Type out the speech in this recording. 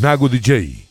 Nago DJ.